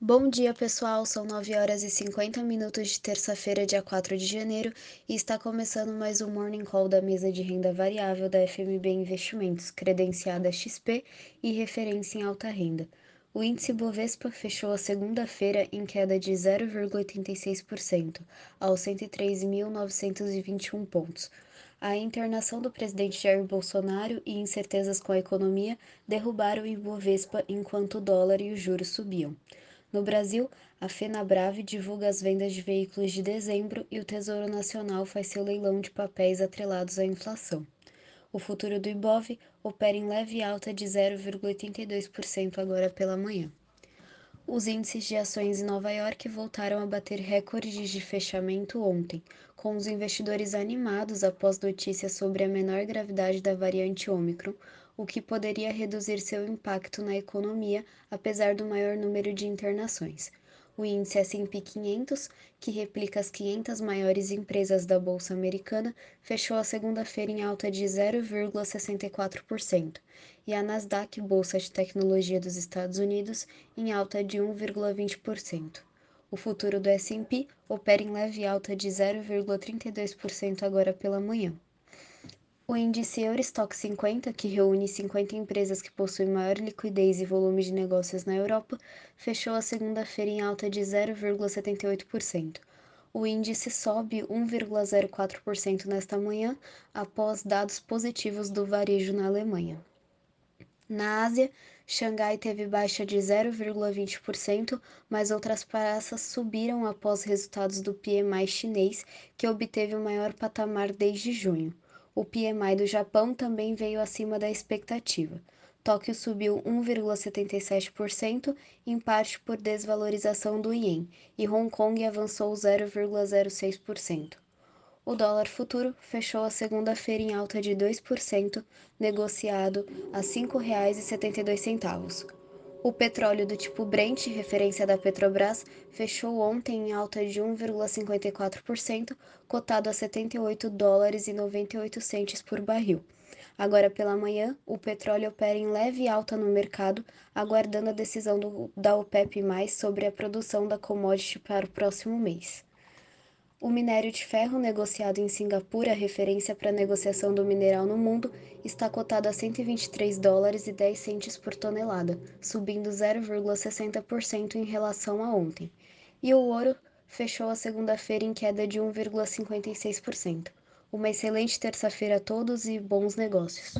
Bom dia, pessoal. São 9 horas e 50 minutos de terça-feira, dia 4 de janeiro, e está começando mais um Morning Call da mesa de renda variável da FMB Investimentos, credenciada XP e referência em alta renda. O índice Bovespa fechou a segunda-feira em queda de 0,86%, aos 103.921 pontos. A internação do presidente Jair Bolsonaro e incertezas com a economia derrubaram o Ibovespa enquanto o dólar e os juros subiam. No Brasil, a Fenabrave divulga as vendas de veículos de dezembro e o Tesouro Nacional faz seu leilão de papéis atrelados à inflação. O futuro do Ibov opera em leve alta de 0,82% agora pela manhã. Os índices de ações em Nova York voltaram a bater recordes de fechamento ontem, com os investidores animados após notícias sobre a menor gravidade da variante Ômicron, o que poderia reduzir seu impacto na economia apesar do maior número de internações. O índice S&P 500, que replica as 500 maiores empresas da bolsa americana, fechou a segunda-feira em alta de 0,64%, e a Nasdaq, bolsa de tecnologia dos Estados Unidos, em alta de 1,20%. O futuro do S&P opera em leve alta de 0,32% agora pela manhã. O índice Eurostock 50, que reúne 50 empresas que possuem maior liquidez e volume de negócios na Europa, fechou a segunda-feira em alta de 0,78%. O índice sobe 1,04% nesta manhã, após dados positivos do varejo na Alemanha. Na Ásia, Xangai teve baixa de 0,20%, mas outras praças subiram após resultados do PMI chinês, que obteve o maior patamar desde junho. O PMI do Japão também veio acima da expectativa. Tóquio subiu 1,77%, em parte por desvalorização do ien, e Hong Kong avançou 0,06%. O dólar futuro fechou a segunda-feira em alta de 2%, negociado a R$ 5,72. O petróleo do tipo Brent, referência da Petrobras, fechou ontem em alta de 1,54%, cotado a 78 dólares e 98 centes por barril. Agora pela manhã, o petróleo opera em leve alta no mercado, aguardando a decisão do, da OPEP+, sobre a produção da commodity para o próximo mês. O minério de ferro negociado em Singapura, referência para a negociação do mineral no mundo, está cotado a 123 dólares e 10 centes por tonelada, subindo 0,60% em relação a ontem. E o ouro fechou a segunda-feira em queda de 1,56%. Uma excelente terça-feira a todos e bons negócios.